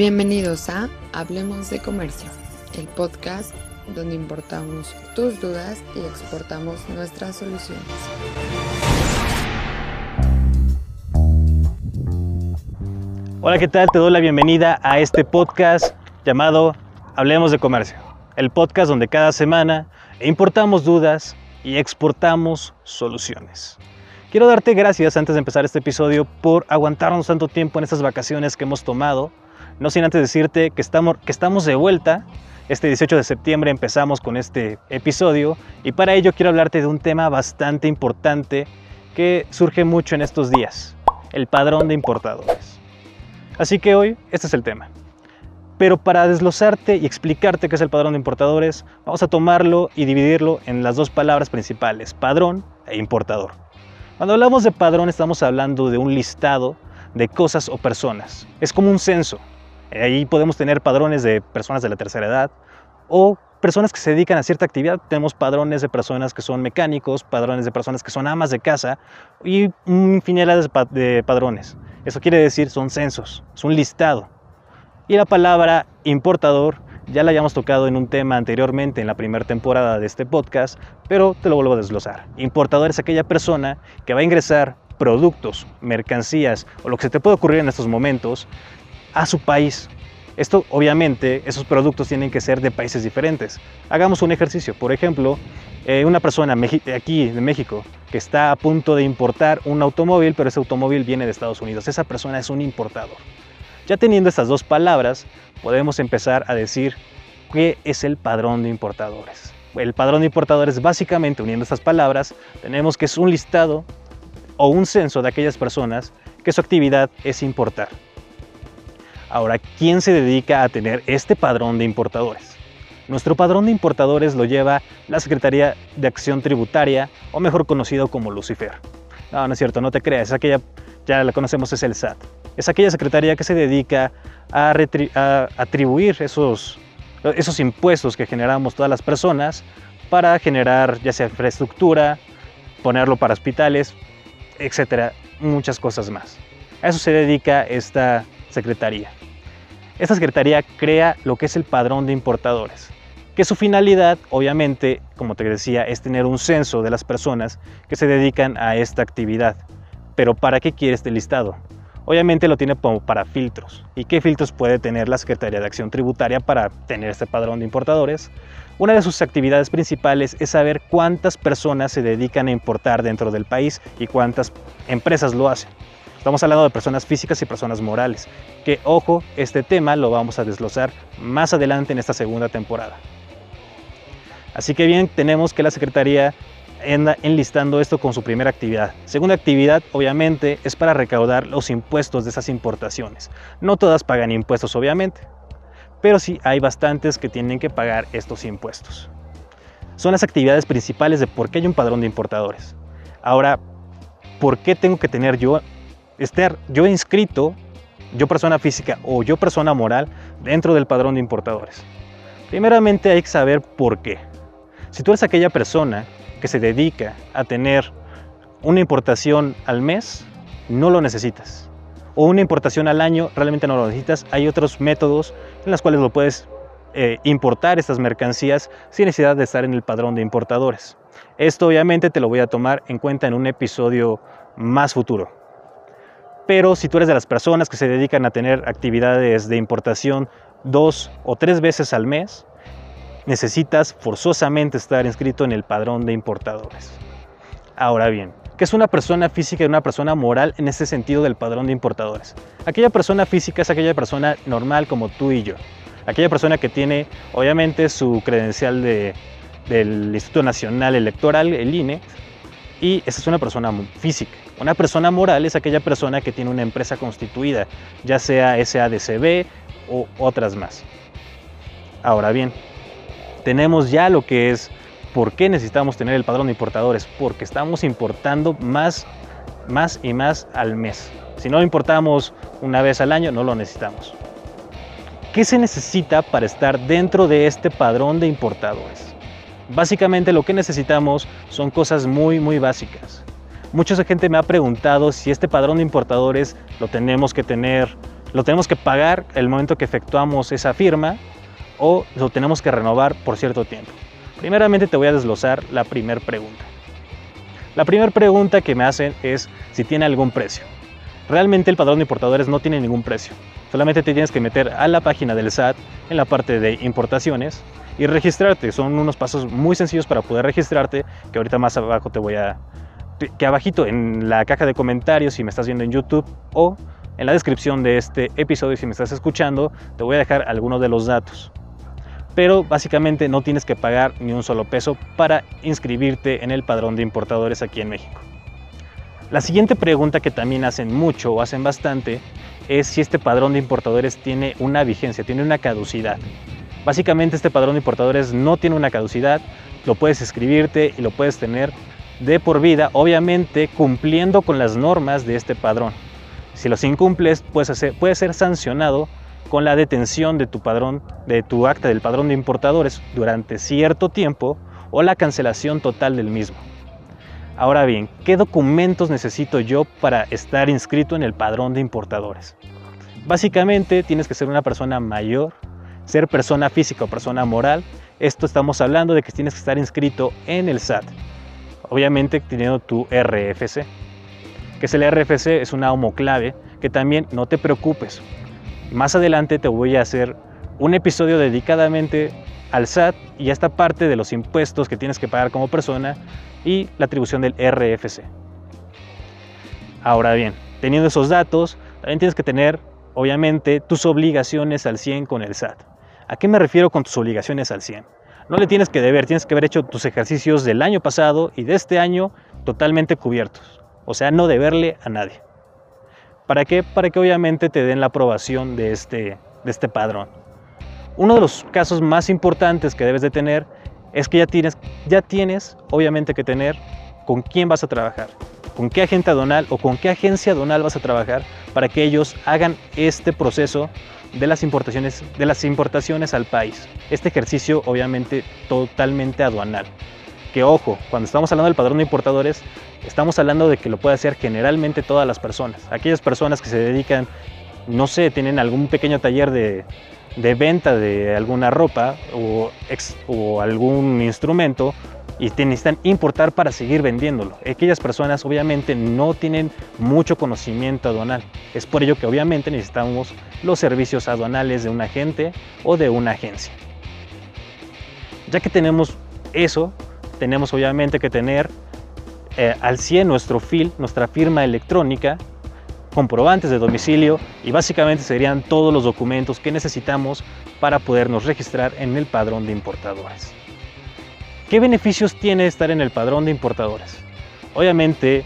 Bienvenidos a Hablemos de Comercio, el podcast donde importamos tus dudas y exportamos nuestras soluciones. Hola, ¿qué tal? Te doy la bienvenida a este podcast llamado Hablemos de Comercio, el podcast donde cada semana importamos dudas y exportamos soluciones. Quiero darte gracias antes de empezar este episodio por aguantarnos tanto tiempo en estas vacaciones que hemos tomado no sin antes decirte que estamos, que estamos de vuelta. Este 18 de septiembre empezamos con este episodio y para ello quiero hablarte de un tema bastante importante que surge mucho en estos días, el padrón de importadores. Así que hoy este es el tema. Pero para desglosarte y explicarte qué es el padrón de importadores, vamos a tomarlo y dividirlo en las dos palabras principales, padrón e importador. Cuando hablamos de padrón estamos hablando de un listado de cosas o personas. Es como un censo. Ahí podemos tener padrones de personas de la tercera edad o personas que se dedican a cierta actividad. Tenemos padrones de personas que son mecánicos, padrones de personas que son amas de casa y infinidad de padrones. Eso quiere decir son censos, es un listado. Y la palabra importador ya la hayamos tocado en un tema anteriormente en la primera temporada de este podcast, pero te lo vuelvo a desglosar. Importador es aquella persona que va a ingresar productos, mercancías o lo que se te puede ocurrir en estos momentos a su país. Esto obviamente, esos productos tienen que ser de países diferentes. Hagamos un ejercicio, por ejemplo, eh, una persona aquí de México que está a punto de importar un automóvil, pero ese automóvil viene de Estados Unidos. Esa persona es un importador. Ya teniendo estas dos palabras, podemos empezar a decir qué es el padrón de importadores. El padrón de importadores, básicamente, uniendo estas palabras, tenemos que es un listado o un censo de aquellas personas que su actividad es importar. Ahora, ¿quién se dedica a tener este padrón de importadores? Nuestro padrón de importadores lo lleva la Secretaría de Acción Tributaria, o mejor conocido como Lucifer. No, no es cierto, no te creas, es aquella, ya la conocemos, es el SAT. Es aquella secretaría que se dedica a, atribuir esos, esos impuestos que generamos todas las personas para generar ya sea infraestructura, ponerlo para hospitales, etcétera, muchas cosas más. A eso se dedica esta secretaría. Esta secretaría crea lo que es el padrón de importadores, que su finalidad, obviamente, como te decía, es tener un censo de las personas que se dedican a esta actividad. Pero ¿para qué quiere este listado? Obviamente lo tiene para filtros. ¿Y qué filtros puede tener la Secretaría de Acción Tributaria para tener este padrón de importadores? Una de sus actividades principales es saber cuántas personas se dedican a importar dentro del país y cuántas empresas lo hacen. Estamos hablando de personas físicas y personas morales, que ojo, este tema lo vamos a desglosar más adelante en esta segunda temporada. Así que bien, tenemos que la Secretaría anda enlistando esto con su primera actividad. Segunda actividad, obviamente, es para recaudar los impuestos de esas importaciones. No todas pagan impuestos, obviamente, pero sí hay bastantes que tienen que pagar estos impuestos. Son las actividades principales de por qué hay un padrón de importadores. Ahora, ¿por qué tengo que tener yo estar yo inscrito, yo persona física o yo persona moral, dentro del padrón de importadores. Primeramente hay que saber por qué. Si tú eres aquella persona que se dedica a tener una importación al mes, no lo necesitas. O una importación al año, realmente no lo necesitas. Hay otros métodos en los cuales lo puedes eh, importar estas mercancías sin necesidad de estar en el padrón de importadores. Esto obviamente te lo voy a tomar en cuenta en un episodio más futuro pero si tú eres de las personas que se dedican a tener actividades de importación dos o tres veces al mes, necesitas forzosamente estar inscrito en el padrón de importadores. Ahora bien, ¿qué es una persona física y una persona moral en ese sentido del padrón de importadores? Aquella persona física es aquella persona normal como tú y yo. Aquella persona que tiene obviamente su credencial de, del Instituto Nacional Electoral, el INE, y esa es una persona física. Una persona moral es aquella persona que tiene una empresa constituida, ya sea SADCB o otras más. Ahora bien, tenemos ya lo que es por qué necesitamos tener el padrón de importadores, porque estamos importando más, más y más al mes. Si no lo importamos una vez al año, no lo necesitamos. ¿Qué se necesita para estar dentro de este padrón de importadores? Básicamente lo que necesitamos son cosas muy muy básicas. Mucha gente me ha preguntado si este padrón de importadores lo tenemos que tener lo tenemos que pagar el momento que efectuamos esa firma o lo tenemos que renovar por cierto tiempo. Primeramente te voy a desglosar la primera pregunta. La primera pregunta que me hacen es si tiene algún precio. Realmente el padrón de importadores no tiene ningún precio. Solamente te tienes que meter a la página del SAT en la parte de importaciones y registrarte. Son unos pasos muy sencillos para poder registrarte, que ahorita más abajo te voy a... que abajito en la caja de comentarios si me estás viendo en YouTube o en la descripción de este episodio si me estás escuchando, te voy a dejar algunos de los datos. Pero básicamente no tienes que pagar ni un solo peso para inscribirte en el padrón de importadores aquí en México. La siguiente pregunta que también hacen mucho o hacen bastante es si este padrón de importadores tiene una vigencia, tiene una caducidad. Básicamente este padrón de importadores no tiene una caducidad, lo puedes escribirte y lo puedes tener de por vida, obviamente cumpliendo con las normas de este padrón. Si los incumples, puedes, ser sancionado con la detención de tu padrón, de tu acta del padrón de importadores durante cierto tiempo o la cancelación total del mismo. Ahora bien, ¿qué documentos necesito yo para estar inscrito en el padrón de importadores? Básicamente tienes que ser una persona mayor, ser persona física o persona moral. Esto estamos hablando de que tienes que estar inscrito en el SAT. Obviamente teniendo tu RFC. Que es el RFC, es una homoclave que también no te preocupes. Más adelante te voy a hacer un episodio dedicadamente al SAT y a esta parte de los impuestos que tienes que pagar como persona y la atribución del RFC. Ahora bien, teniendo esos datos, también tienes que tener, obviamente, tus obligaciones al 100 con el SAT. ¿A qué me refiero con tus obligaciones al 100? No le tienes que deber, tienes que haber hecho tus ejercicios del año pasado y de este año totalmente cubiertos. O sea, no deberle a nadie. ¿Para qué? Para que obviamente te den la aprobación de este, de este padrón. Uno de los casos más importantes que debes de tener es que ya tienes, ya tienes obviamente que tener con quién vas a trabajar, con qué agente aduanal o con qué agencia aduanal vas a trabajar para que ellos hagan este proceso de las importaciones, de las importaciones al país. Este ejercicio obviamente totalmente aduanal. Que ojo, cuando estamos hablando del padrón de importadores, estamos hablando de que lo puede hacer generalmente todas las personas. Aquellas personas que se dedican, no sé, tienen algún pequeño taller de, de venta de alguna ropa o, o algún instrumento y necesitan importar para seguir vendiéndolo. Aquellas personas obviamente no tienen mucho conocimiento aduanal. Es por ello que obviamente necesitamos los servicios aduanales de un agente o de una agencia. Ya que tenemos eso, tenemos obviamente que tener eh, al 100 nuestro FIL, nuestra firma electrónica, comprobantes de domicilio y básicamente serían todos los documentos que necesitamos para podernos registrar en el padrón de importadores. ¿Qué beneficios tiene estar en el padrón de importadores? Obviamente,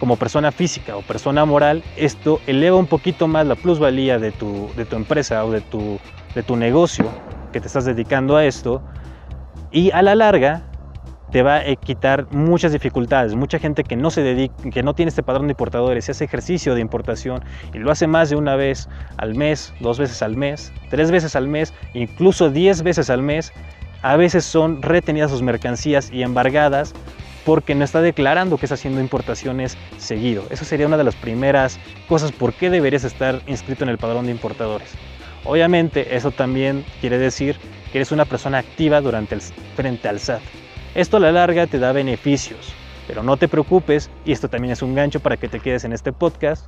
como persona física o persona moral, esto eleva un poquito más la plusvalía de tu, de tu empresa o de tu, de tu negocio que te estás dedicando a esto y a la larga te va a quitar muchas dificultades. Mucha gente que no se dedica, que no tiene este padrón de importadores, hace ejercicio de importación y lo hace más de una vez al mes, dos veces al mes, tres veces al mes, incluso diez veces al mes, a veces son retenidas sus mercancías y embargadas porque no está declarando que está haciendo importaciones seguido. Esa sería una de las primeras cosas por qué deberías estar inscrito en el padrón de importadores. Obviamente eso también quiere decir que eres una persona activa durante el, frente al SAT. Esto a la larga te da beneficios, pero no te preocupes, y esto también es un gancho para que te quedes en este podcast.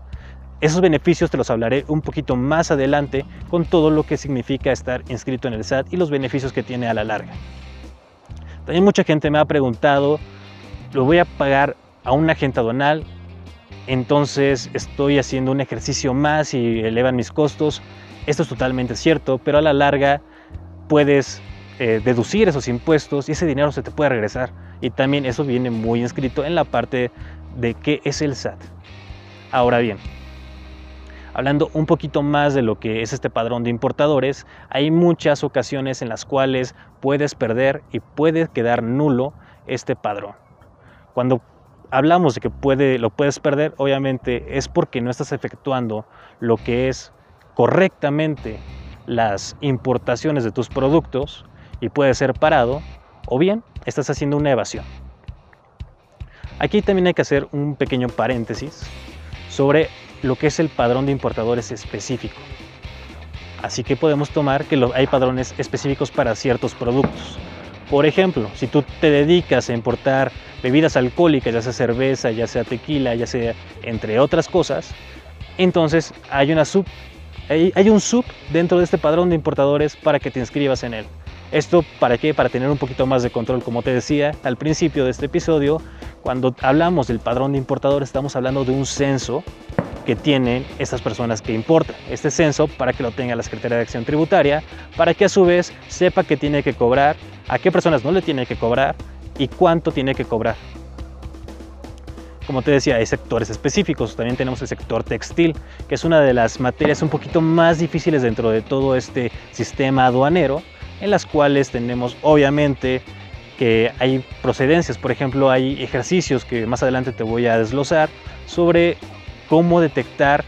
Esos beneficios te los hablaré un poquito más adelante con todo lo que significa estar inscrito en el SAT y los beneficios que tiene a la larga. También mucha gente me ha preguntado, ¿lo voy a pagar a un agente aduanal? Entonces estoy haciendo un ejercicio más y elevan mis costos. Esto es totalmente cierto, pero a la larga puedes eh, deducir esos impuestos y ese dinero se te puede regresar. Y también eso viene muy inscrito en la parte de qué es el SAT. Ahora bien, hablando un poquito más de lo que es este padrón de importadores, hay muchas ocasiones en las cuales puedes perder y puede quedar nulo este padrón. Cuando hablamos de que puede, lo puedes perder, obviamente es porque no estás efectuando lo que es correctamente las importaciones de tus productos y puede ser parado o bien estás haciendo una evasión. Aquí también hay que hacer un pequeño paréntesis sobre lo que es el padrón de importadores específico. Así que podemos tomar que hay padrones específicos para ciertos productos. Por ejemplo, si tú te dedicas a importar bebidas alcohólicas, ya sea cerveza, ya sea tequila, ya sea entre otras cosas, entonces hay, sub, hay un sub dentro de este padrón de importadores para que te inscribas en él. ¿Esto para qué? Para tener un poquito más de control, como te decía al principio de este episodio, cuando hablamos del padrón de importadores estamos hablando de un censo que tienen estas personas que importan. Este censo para que lo tenga la Secretaría de Acción Tributaria, para que a su vez sepa qué tiene que cobrar, a qué personas no le tiene que cobrar y cuánto tiene que cobrar. Como te decía, hay sectores específicos. También tenemos el sector textil, que es una de las materias un poquito más difíciles dentro de todo este sistema aduanero, en las cuales tenemos obviamente que hay procedencias, por ejemplo hay ejercicios que más adelante te voy a desglosar sobre cómo detectar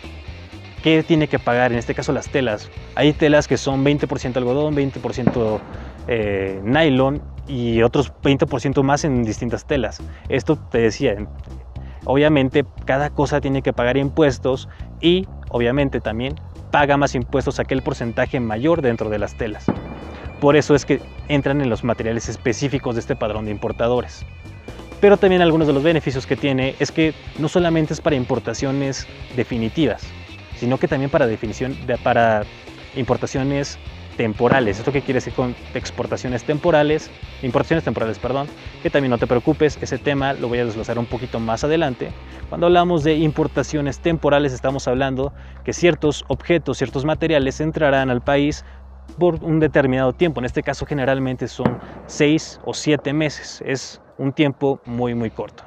qué tiene que pagar, en este caso las telas. Hay telas que son 20% algodón, 20% eh, nylon y otros 20% más en distintas telas. Esto te decía, obviamente cada cosa tiene que pagar impuestos y obviamente también paga más impuestos aquel porcentaje mayor dentro de las telas. Por eso es que entran en los materiales específicos de este padrón de importadores. Pero también algunos de los beneficios que tiene es que no solamente es para importaciones definitivas, sino que también para, definición, para importaciones temporales. ¿Esto qué quiere decir con exportaciones temporales? Importaciones temporales, perdón. Que también no te preocupes, ese tema lo voy a desglosar un poquito más adelante. Cuando hablamos de importaciones temporales estamos hablando que ciertos objetos, ciertos materiales entrarán al país por un determinado tiempo. En este caso generalmente son seis o siete meses. Es un tiempo muy muy corto.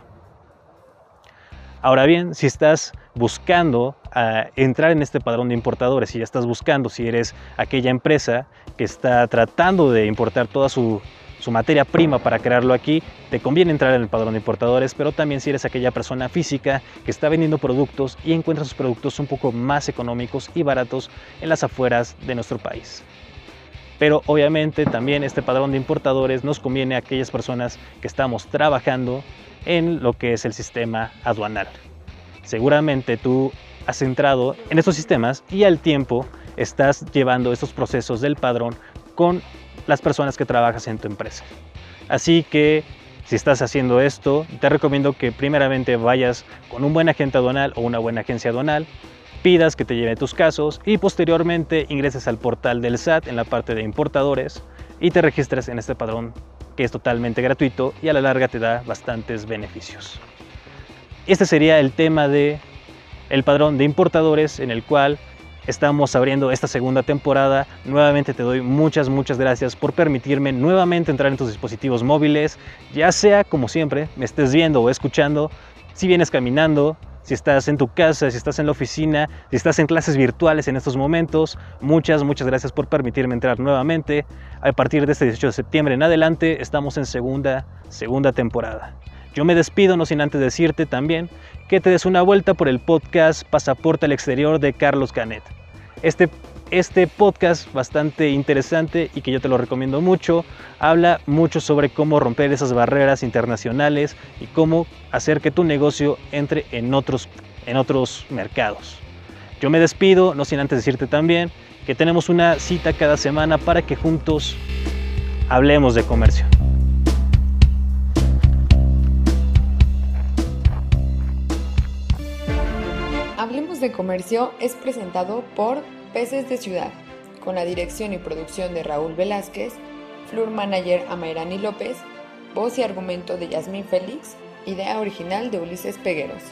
Ahora bien, si estás buscando ah, entrar en este padrón de importadores, si ya estás buscando, si eres aquella empresa que está tratando de importar toda su, su materia prima para crearlo aquí, te conviene entrar en el padrón de importadores, pero también si eres aquella persona física que está vendiendo productos y encuentra sus productos un poco más económicos y baratos en las afueras de nuestro país pero obviamente también este padrón de importadores nos conviene a aquellas personas que estamos trabajando en lo que es el sistema aduanal. Seguramente tú has entrado en estos sistemas y al tiempo estás llevando estos procesos del padrón con las personas que trabajas en tu empresa. Así que si estás haciendo esto, te recomiendo que primeramente vayas con un buen agente aduanal o una buena agencia aduanal pidas que te lleve tus casos y posteriormente ingreses al portal del SAT en la parte de importadores y te registres en este padrón que es totalmente gratuito y a la larga te da bastantes beneficios. Este sería el tema de el padrón de importadores en el cual estamos abriendo esta segunda temporada. Nuevamente te doy muchas, muchas gracias por permitirme nuevamente entrar en tus dispositivos móviles, ya sea como siempre, me estés viendo o escuchando, si vienes caminando, si estás en tu casa, si estás en la oficina, si estás en clases virtuales en estos momentos. Muchas, muchas gracias por permitirme entrar nuevamente. A partir de este 18 de septiembre en adelante estamos en segunda, segunda temporada. Yo me despido no sin antes decirte también que te des una vuelta por el podcast Pasaporte al Exterior de Carlos Canet. Este este podcast bastante interesante y que yo te lo recomiendo mucho. Habla mucho sobre cómo romper esas barreras internacionales y cómo hacer que tu negocio entre en otros, en otros mercados. Yo me despido, no sin antes decirte también que tenemos una cita cada semana para que juntos hablemos de comercio. Hablemos de comercio es presentado por Peces de Ciudad, con la dirección y producción de Raúl Velázquez, Flur Manager Amairani López, voz y argumento de Yasmín Félix, idea original de Ulises Pegueros.